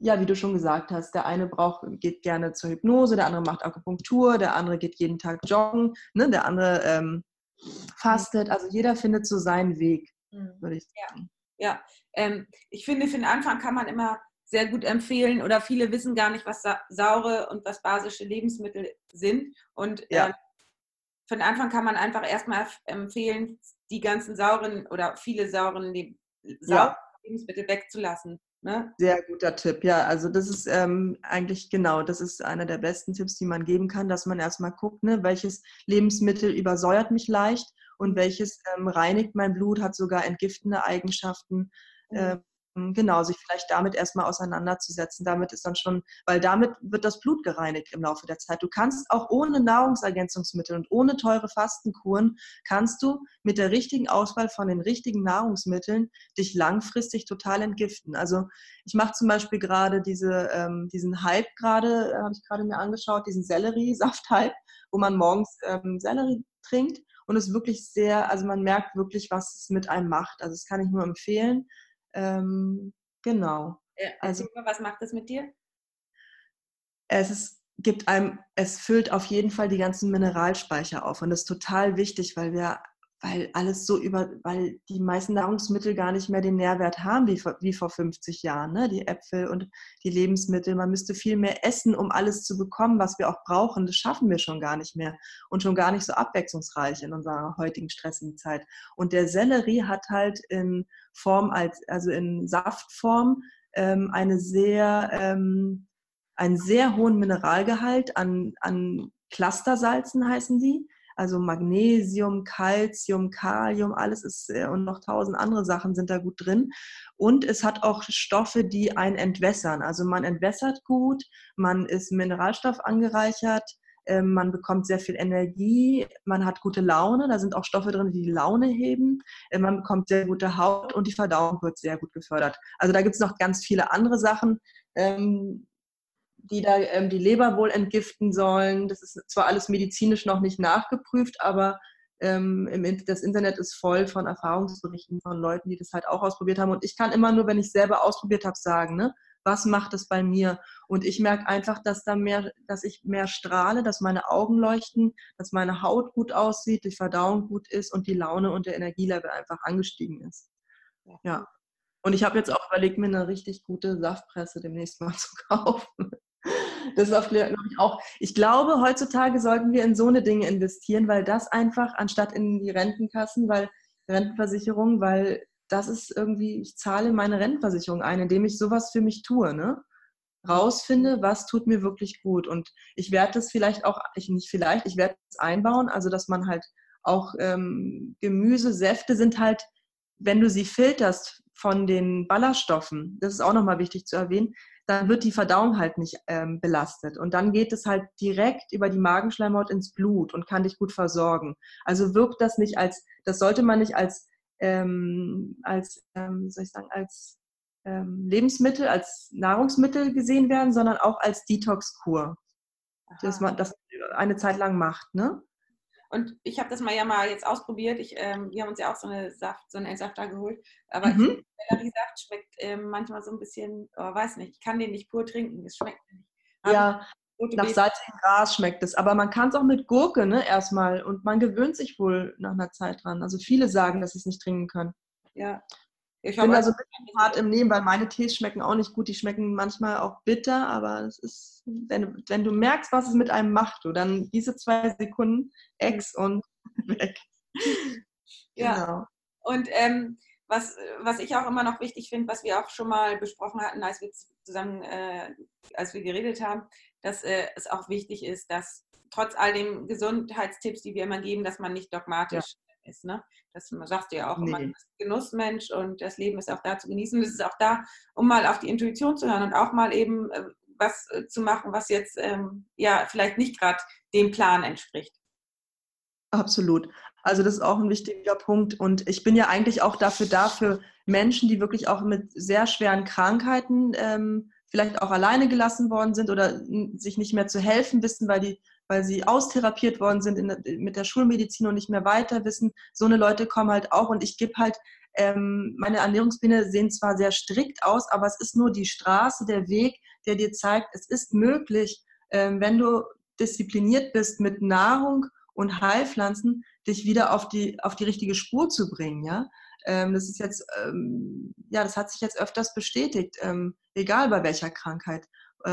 ja, wie du schon gesagt hast, der eine braucht, geht gerne zur Hypnose, der andere macht Akupunktur, der andere geht jeden Tag joggen, ne, der andere ähm, fastet. Also jeder findet so seinen Weg, mhm. würde ich sagen. Ja, ja. Ähm, ich finde, für den Anfang kann man immer sehr gut empfehlen oder viele wissen gar nicht, was sa saure und was basische Lebensmittel sind. Und ja. ähm, für den Anfang kann man einfach erstmal empfehlen, die ganzen sauren oder viele sauren Leb ja. Lebensmittel wegzulassen. Ne? Sehr guter Tipp, ja. Also das ist ähm, eigentlich genau, das ist einer der besten Tipps, die man geben kann, dass man erstmal guckt, ne, welches Lebensmittel übersäuert mich leicht und welches ähm, reinigt mein Blut, hat sogar entgiftende Eigenschaften. Mhm. Ähm, genau, sich vielleicht damit erstmal auseinanderzusetzen. Damit ist dann schon, weil damit wird das Blut gereinigt im Laufe der Zeit. Du kannst auch ohne Nahrungsergänzungsmittel und ohne teure Fastenkuren, kannst du mit der richtigen Auswahl von den richtigen Nahrungsmitteln dich langfristig total entgiften. Also ich mache zum Beispiel gerade diese, ähm, diesen Hype gerade, äh, habe ich gerade mir angeschaut, diesen Sellerie-Saft-Hype, wo man morgens ähm, Sellerie trinkt und es wirklich sehr, also man merkt wirklich, was es mit einem macht. Also das kann ich nur empfehlen. Ähm, genau. Ja, also, was macht das mit dir? Es ist, gibt einem, es füllt auf jeden Fall die ganzen Mineralspeicher auf und das ist total wichtig, weil wir weil alles so über, weil die meisten Nahrungsmittel gar nicht mehr den Nährwert haben wie vor, wie vor 50 Jahren, ne? die Äpfel und die Lebensmittel. Man müsste viel mehr essen, um alles zu bekommen, was wir auch brauchen. Das schaffen wir schon gar nicht mehr und schon gar nicht so abwechslungsreich in unserer heutigen stressigen Zeit. Und der Sellerie hat halt in Form als, also in Saftform ähm, eine sehr, ähm, einen sehr hohen Mineralgehalt an, an Clustersalzen heißen die also Magnesium, Calcium, Kalium, alles ist äh, und noch tausend andere Sachen sind da gut drin. Und es hat auch Stoffe, die einen entwässern. Also man entwässert gut, man ist Mineralstoff angereichert, ähm, man bekommt sehr viel Energie, man hat gute Laune, da sind auch Stoffe drin, die die Laune heben, äh, man bekommt sehr gute Haut und die Verdauung wird sehr gut gefördert. Also da gibt es noch ganz viele andere Sachen. Die da ähm, die Leber wohl entgiften sollen. Das ist zwar alles medizinisch noch nicht nachgeprüft, aber ähm, das Internet ist voll von Erfahrungsberichten von Leuten, die das halt auch ausprobiert haben. Und ich kann immer nur, wenn ich selber ausprobiert habe, sagen, ne, was macht es bei mir? Und ich merke einfach, dass da mehr, dass ich mehr strahle, dass meine Augen leuchten, dass meine Haut gut aussieht, die Verdauung gut ist und die Laune und der Energielevel einfach angestiegen ist. Ja. Und ich habe jetzt auch überlegt, mir eine richtig gute Saftpresse demnächst mal zu kaufen. Das ist auch, auch, ich glaube, heutzutage sollten wir in so eine Dinge investieren, weil das einfach, anstatt in die Rentenkassen, weil Rentenversicherung, weil das ist irgendwie, ich zahle meine Rentenversicherung ein, indem ich sowas für mich tue, ne? Rausfinde, was tut mir wirklich gut. Und ich werde das vielleicht auch, ich nicht vielleicht, ich werde es einbauen, also dass man halt auch ähm, Gemüse, Säfte sind halt, wenn du sie filterst von den Ballaststoffen, das ist auch nochmal wichtig zu erwähnen, dann wird die Verdauung halt nicht ähm, belastet. Und dann geht es halt direkt über die Magenschleimhaut ins Blut und kann dich gut versorgen. Also wirkt das nicht als, das sollte man nicht als, ähm, als, ähm, soll ich sagen, als ähm, Lebensmittel, als Nahrungsmittel gesehen werden, sondern auch als Detox-Kur, dass man das eine Zeit lang macht, ne? Und ich habe das mal ja mal jetzt ausprobiert. Ich, ähm, wir haben uns ja auch so eine Saft, so einen Entsafter geholt. Aber mhm. Selleriesaft schmeckt ähm, manchmal so ein bisschen, oh, weiß nicht, ich kann den nicht pur trinken. Es schmeckt nicht. ja, nach salzigem Gras schmeckt es. Aber man kann es auch mit Gurke, ne, erstmal. Und man gewöhnt sich wohl nach einer Zeit dran. Also viele sagen, dass sie es nicht trinken können. Ja. Ich bin da so ein bisschen hart im Nehmen, weil meine Tees schmecken auch nicht gut. Die schmecken manchmal auch bitter, aber es ist, wenn, wenn du merkst, was es mit einem macht, du dann diese zwei Sekunden Ex und weg. Ja. Genau. Und ähm, was, was ich auch immer noch wichtig finde, was wir auch schon mal besprochen hatten, als wir zusammen, äh, als wir geredet haben, dass äh, es auch wichtig ist, dass trotz all den Gesundheitstipps, die wir immer geben, dass man nicht dogmatisch ja. Ist. Ne? Das sagst du ja auch nee. immer, du bist Genussmensch und das Leben ist auch da zu genießen. Es ist auch da, um mal auf die Intuition zu hören und auch mal eben äh, was äh, zu machen, was jetzt ähm, ja vielleicht nicht gerade dem Plan entspricht. Absolut. Also das ist auch ein wichtiger Punkt. Und ich bin ja eigentlich auch dafür da, für Menschen, die wirklich auch mit sehr schweren Krankheiten ähm, vielleicht auch alleine gelassen worden sind oder sich nicht mehr zu helfen wissen, weil, die, weil sie austherapiert worden sind in, mit der Schulmedizin und nicht mehr weiter wissen. So eine Leute kommen halt auch und ich gebe halt, ähm, meine Ernährungspläne sehen zwar sehr strikt aus, aber es ist nur die Straße, der Weg, der dir zeigt, es ist möglich, ähm, wenn du diszipliniert bist mit Nahrung und Heilpflanzen, dich wieder auf die, auf die richtige Spur zu bringen. Ja? Ähm, das ist jetzt, ähm, ja, das hat sich jetzt öfters bestätigt, ähm, egal bei welcher Krankheit,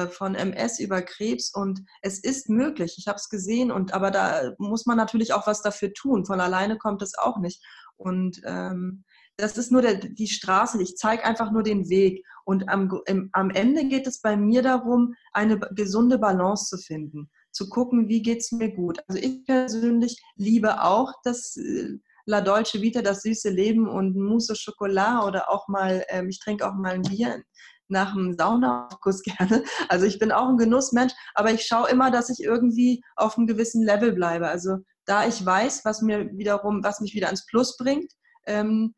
von MS über Krebs und es ist möglich. Ich habe es gesehen und aber da muss man natürlich auch was dafür tun. Von alleine kommt es auch nicht. Und ähm, das ist nur der, die Straße. Ich zeige einfach nur den Weg. Und am, im, am Ende geht es bei mir darum, eine gesunde Balance zu finden zu gucken, wie geht es mir gut. Also ich persönlich liebe auch das äh, La Dolce Vita, das süße Leben und Mousse Schokolade oder auch mal, ähm, ich trinke auch mal ein Bier nach dem Saunaaufguss gerne. Also ich bin auch ein Genussmensch, aber ich schaue immer, dass ich irgendwie auf einem gewissen Level bleibe. Also da ich weiß, was mir wiederum, was mich wieder ans Plus bringt, ähm,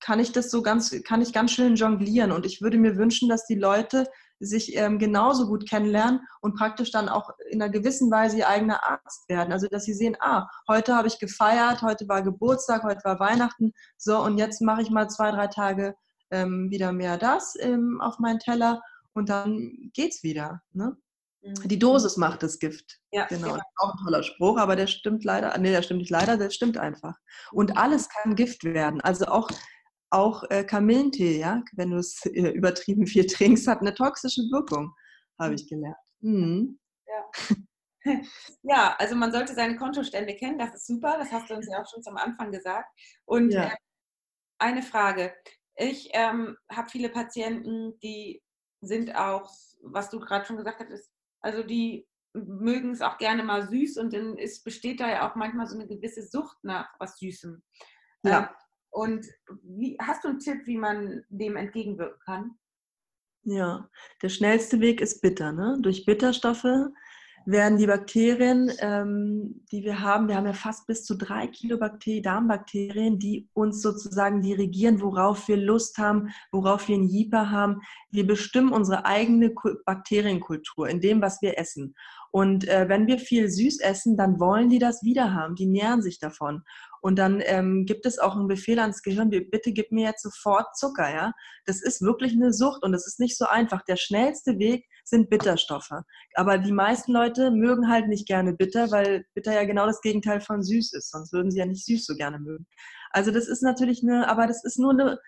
kann ich das so ganz, kann ich ganz schön jonglieren. Und ich würde mir wünschen, dass die Leute sich ähm, genauso gut kennenlernen und praktisch dann auch in einer gewissen Weise ihr eigener Arzt werden. Also dass sie sehen, ah, heute habe ich gefeiert, heute war Geburtstag, heute war Weihnachten, so und jetzt mache ich mal zwei, drei Tage ähm, wieder mehr das ähm, auf meinen Teller und dann geht's wieder. Ne? Mhm. Die Dosis macht das Gift. Ja, genau. genau. Auch ein toller Spruch, aber der stimmt leider, nee, der stimmt nicht leider, der stimmt einfach. Und alles kann Gift werden. Also auch auch äh, Kamillentee, ja, wenn du es äh, übertrieben viel trinkst, hat eine toxische Wirkung, habe ich gelernt. Mhm. Ja. ja, also man sollte seine Kontostände kennen, das ist super, das hast du uns ja auch schon zum Anfang gesagt. Und ja. äh, eine Frage. Ich ähm, habe viele Patienten, die sind auch, was du gerade schon gesagt hast, also die mögen es auch gerne mal süß und dann ist, besteht da ja auch manchmal so eine gewisse Sucht nach was Süßem. Ja. Ähm, und wie, hast du einen Tipp, wie man dem entgegenwirken kann? Ja, der schnellste Weg ist bitter. Ne? Durch Bitterstoffe werden die Bakterien, ähm, die wir haben, wir haben ja fast bis zu drei Kilo Bakterien, Darmbakterien, die uns sozusagen dirigieren, worauf wir Lust haben, worauf wir einen Jeeper haben. Wir bestimmen unsere eigene Bakterienkultur in dem, was wir essen. Und äh, wenn wir viel süß essen, dann wollen die das wieder haben. Die nähren sich davon. Und dann ähm, gibt es auch einen Befehl ans Gehirn, bitte gib mir jetzt sofort Zucker. Ja, Das ist wirklich eine Sucht und es ist nicht so einfach. Der schnellste Weg sind Bitterstoffe. Aber die meisten Leute mögen halt nicht gerne bitter, weil bitter ja genau das Gegenteil von süß ist. Sonst würden sie ja nicht süß so gerne mögen. Also das ist natürlich eine, aber das ist nur eine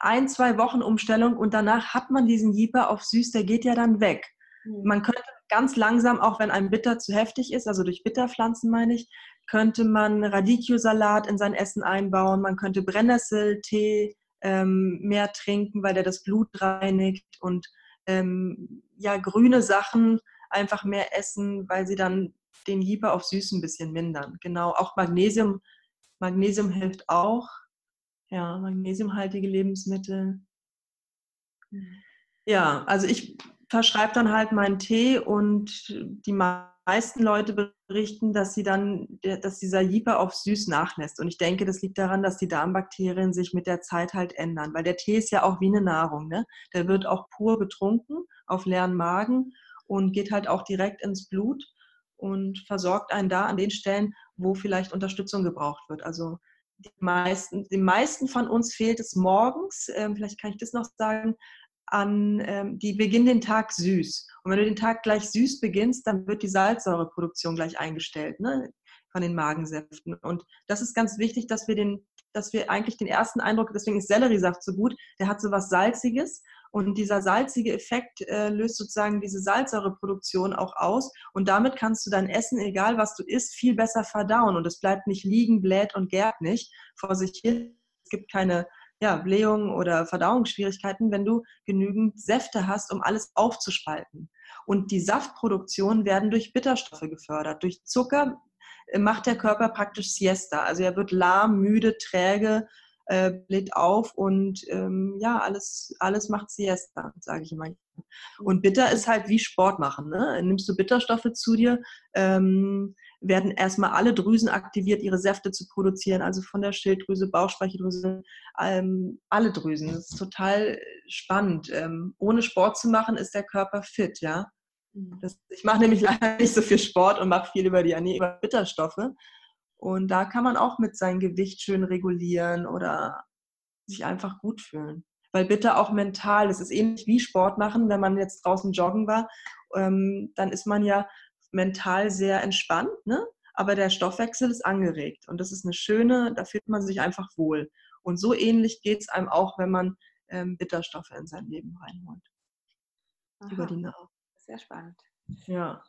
ein, zwei Wochen Umstellung und danach hat man diesen Jeeper auf süß, der geht ja dann weg. Mhm. Man könnte ganz langsam, auch wenn ein Bitter zu heftig ist, also durch Bitterpflanzen meine ich, könnte man Radicchio-Salat in sein Essen einbauen, man könnte Brennnesseltee ähm, mehr trinken, weil der das Blut reinigt und ähm, ja, grüne Sachen einfach mehr essen, weil sie dann den Lieber auf süß ein bisschen mindern. Genau, auch Magnesium. Magnesium hilft auch. Ja, magnesiumhaltige Lebensmittel. Mhm. Ja, also ich verschreibe dann halt meinen Tee und die meisten Leute berichten, dass sie dann, dass dieser Jeeper auf süß nachlässt. Und ich denke, das liegt daran, dass die Darmbakterien sich mit der Zeit halt ändern, weil der Tee ist ja auch wie eine Nahrung. Ne? Der wird auch pur getrunken auf leeren Magen und geht halt auch direkt ins Blut und versorgt einen da an den Stellen, wo vielleicht Unterstützung gebraucht wird. Also die meisten, den meisten von uns fehlt es morgens, ähm, vielleicht kann ich das noch sagen, an, ähm, die beginnen den Tag süß. Und wenn du den Tag gleich süß beginnst, dann wird die Salzsäureproduktion gleich eingestellt ne, von den Magensäften. Und das ist ganz wichtig, dass wir den, dass wir eigentlich den ersten Eindruck, deswegen ist Selleriesaft so gut, der hat so was Salziges und dieser salzige Effekt äh, löst sozusagen diese Salzsäureproduktion auch aus. Und damit kannst du dein Essen, egal was du isst, viel besser verdauen. Und es bleibt nicht liegen, bläht und gärt nicht vor sich hin. Es gibt keine ja, Blähungen oder Verdauungsschwierigkeiten, wenn du genügend Säfte hast, um alles aufzuspalten. Und die Saftproduktion werden durch Bitterstoffe gefördert. Durch Zucker äh, macht der Körper praktisch Siesta. Also er wird lahm, müde, träge, äh, bläht auf und ähm, ja, alles, alles macht Siesta, sage ich immer. Und bitter ist halt wie Sport machen. Ne? Nimmst du Bitterstoffe zu dir, ähm, werden erstmal alle Drüsen aktiviert, ihre Säfte zu produzieren, also von der Schilddrüse, Bauchspeicheldrüse, ähm, alle Drüsen. Das ist total spannend. Ähm, ohne Sport zu machen, ist der Körper fit, ja. Mhm. Das, ich mache nämlich leider nicht so viel Sport und mache viel über die über Bitterstoffe. Und da kann man auch mit seinem Gewicht schön regulieren oder sich einfach gut fühlen. Weil bitte auch mental, das ist ähnlich wie Sport machen, wenn man jetzt draußen joggen war, ähm, dann ist man ja mental sehr entspannt, ne? aber der Stoffwechsel ist angeregt. Und das ist eine schöne, da fühlt man sich einfach wohl. Und so ähnlich geht es einem auch, wenn man ähm, Bitterstoffe in sein Leben reinholt. Aha. Über die Nahrung. Sehr spannend. Ja.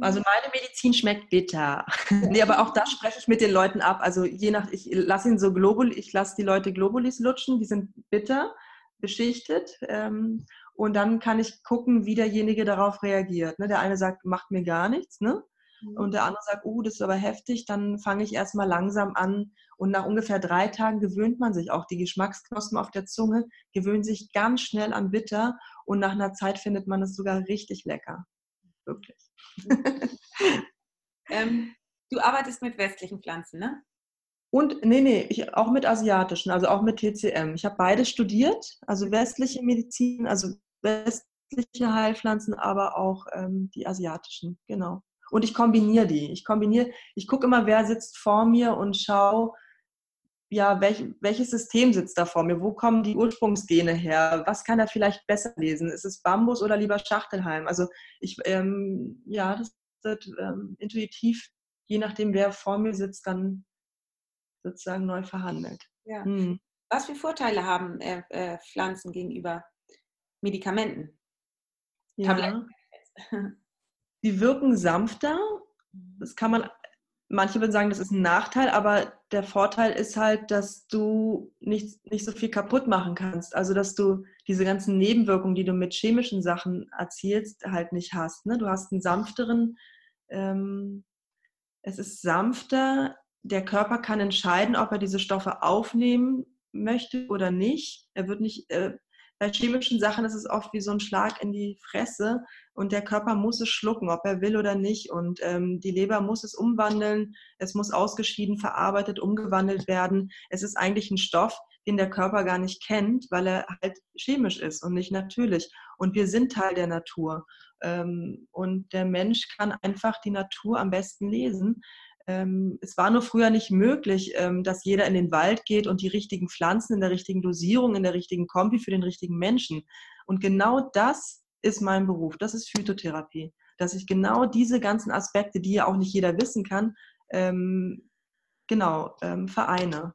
Also mhm. meine Medizin schmeckt bitter. nee, aber auch das spreche ich mit den Leuten ab. Also je nach, ich lasse ihn so Globul, ich lasse die Leute Globulis lutschen, die sind bitter, beschichtet. Ähm, und dann kann ich gucken, wie derjenige darauf reagiert. Ne? Der eine sagt, macht mir gar nichts, ne? Mhm. Und der andere sagt, oh, das ist aber heftig, dann fange ich erstmal langsam an. Und nach ungefähr drei Tagen gewöhnt man sich auch. Die Geschmacksknospen auf der Zunge gewöhnen sich ganz schnell an bitter und nach einer Zeit findet man es sogar richtig lecker. Wirklich. ähm, du arbeitest mit westlichen Pflanzen, ne? Und nee, nee, ich, auch mit asiatischen, also auch mit TCM. Ich habe beides studiert, also westliche Medizin, also westliche Heilpflanzen, aber auch ähm, die asiatischen, genau. Und ich kombiniere die. Ich kombiniere, ich gucke immer, wer sitzt vor mir und schaue, ja, welch, welches System sitzt da vor mir? Wo kommen die Ursprungsgene her? Was kann er vielleicht besser lesen? Ist es Bambus oder lieber Schachtelhalm? Also ich, ähm, ja, das wird ähm, intuitiv, je nachdem, wer vor mir sitzt, dann sozusagen neu verhandelt. Ja. Hm. Was für Vorteile haben äh, äh, Pflanzen gegenüber Medikamenten? Ja. Die wirken sanfter. Das kann man manche würden sagen, das ist ein Nachteil, aber der Vorteil ist halt, dass du nicht, nicht so viel kaputt machen kannst. Also, dass du diese ganzen Nebenwirkungen, die du mit chemischen Sachen erzielst, halt nicht hast. Ne? Du hast einen sanfteren, ähm, es ist sanfter. Der Körper kann entscheiden, ob er diese Stoffe aufnehmen möchte oder nicht. Er wird nicht, äh, bei chemischen Sachen ist es oft wie so ein Schlag in die Fresse und der Körper muss es schlucken, ob er will oder nicht. Und ähm, die Leber muss es umwandeln, es muss ausgeschieden, verarbeitet, umgewandelt werden. Es ist eigentlich ein Stoff, den der Körper gar nicht kennt, weil er halt chemisch ist und nicht natürlich. Und wir sind Teil der Natur. Ähm, und der Mensch kann einfach die Natur am besten lesen. Ähm, es war nur früher nicht möglich, ähm, dass jeder in den Wald geht und die richtigen Pflanzen in der richtigen Dosierung, in der richtigen Kombi für den richtigen Menschen. Und genau das ist mein Beruf. Das ist Phytotherapie. Dass ich genau diese ganzen Aspekte, die ja auch nicht jeder wissen kann, ähm, genau ähm, vereine.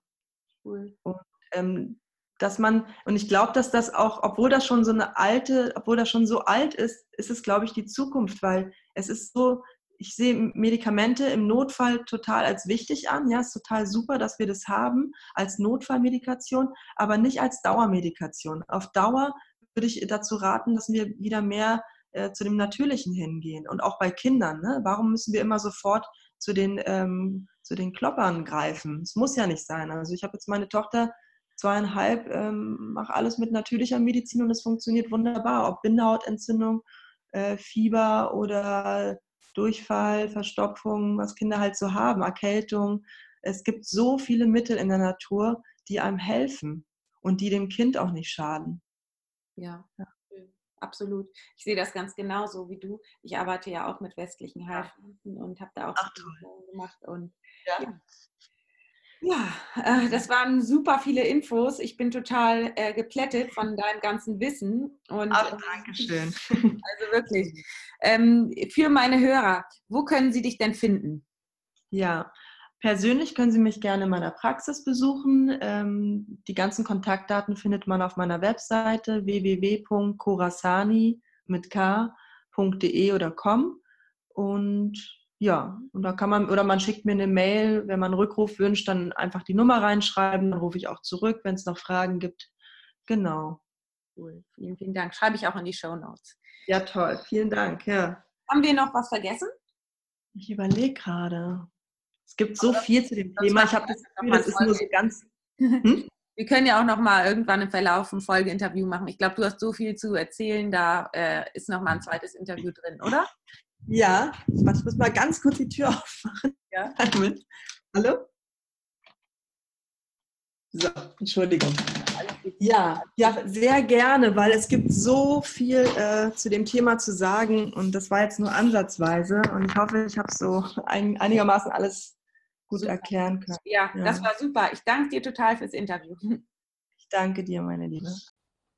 Cool. Und ähm, dass man, und ich glaube, dass das auch, obwohl das schon so eine alte, obwohl das schon so alt ist, ist es, glaube ich, die Zukunft, weil es ist so, ich sehe Medikamente im Notfall total als wichtig an. Ja, ist total super, dass wir das haben als Notfallmedikation, aber nicht als Dauermedikation. Auf Dauer würde ich dazu raten, dass wir wieder mehr äh, zu dem Natürlichen hingehen. Und auch bei Kindern. Ne? Warum müssen wir immer sofort zu den, ähm, zu den Kloppern greifen? Es muss ja nicht sein. Also ich habe jetzt meine Tochter zweieinhalb, ähm, mache alles mit natürlicher Medizin und es funktioniert wunderbar. Ob Bindehautentzündung, äh, Fieber oder Durchfall, Verstopfung, was Kinder halt so haben, Erkältung. Es gibt so viele Mittel in der Natur, die einem helfen und die dem Kind auch nicht schaden. Ja, ja. absolut. Ich sehe das ganz genauso wie du. Ich arbeite ja auch mit westlichen Heilpflanzen und habe da auch Ach, gemacht und ja. ja. Ja, äh, das waren super viele Infos. Ich bin total äh, geplättet von deinem ganzen Wissen. Und, Ach, Dankeschön. Also wirklich. Ähm, für meine Hörer, wo können sie dich denn finden? Ja, persönlich können Sie mich gerne in meiner Praxis besuchen. Ähm, die ganzen Kontaktdaten findet man auf meiner Webseite www.korasani mit k.de oder com. Und ja, und da kann man, oder man schickt mir eine Mail, wenn man einen Rückruf wünscht, dann einfach die Nummer reinschreiben, dann rufe ich auch zurück, wenn es noch Fragen gibt. Genau. Cool. Vielen, vielen Dank. Schreibe ich auch in die Show Notes. Ja, toll. Vielen Dank. Ja. Haben wir noch was vergessen? Ich überlege gerade. Es gibt so Aber viel zu dem Thema. Ich habe das Gefühl, das ist nur so ganz. Hm? Wir können ja auch noch mal irgendwann im Verlauf ein Folgeinterview machen. Ich glaube, du hast so viel zu erzählen, da äh, ist noch mal ein zweites Interview drin, oder? Ja, ich muss mal ganz kurz die Tür aufmachen. Ja. Hallo? So, Entschuldigung. Ja, ja, sehr gerne, weil es gibt so viel äh, zu dem Thema zu sagen und das war jetzt nur ansatzweise und ich hoffe, ich habe so ein, einigermaßen alles gut super. erklären können. Ja, ja, das war super. Ich danke dir total fürs Interview. Ich danke dir, meine Liebe.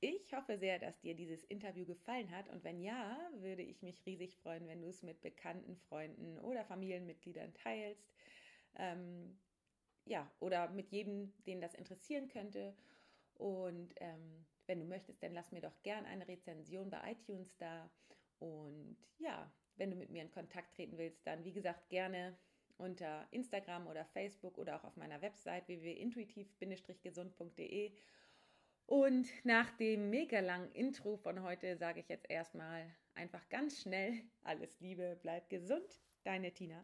Ich hoffe sehr, dass dir dieses Interview gefallen hat und wenn ja, würde ich mich riesig freuen, wenn du es mit bekannten Freunden oder Familienmitgliedern teilst. Ähm, ja, oder mit jedem, den das interessieren könnte. Und ähm, wenn du möchtest, dann lass mir doch gern eine Rezension bei iTunes da. Und ja, wenn du mit mir in Kontakt treten willst, dann wie gesagt gerne unter Instagram oder Facebook oder auch auf meiner Website www.intuitiv-gesund.de. Und nach dem mega langen Intro von heute sage ich jetzt erstmal einfach ganz schnell alles Liebe, bleib gesund, deine Tina.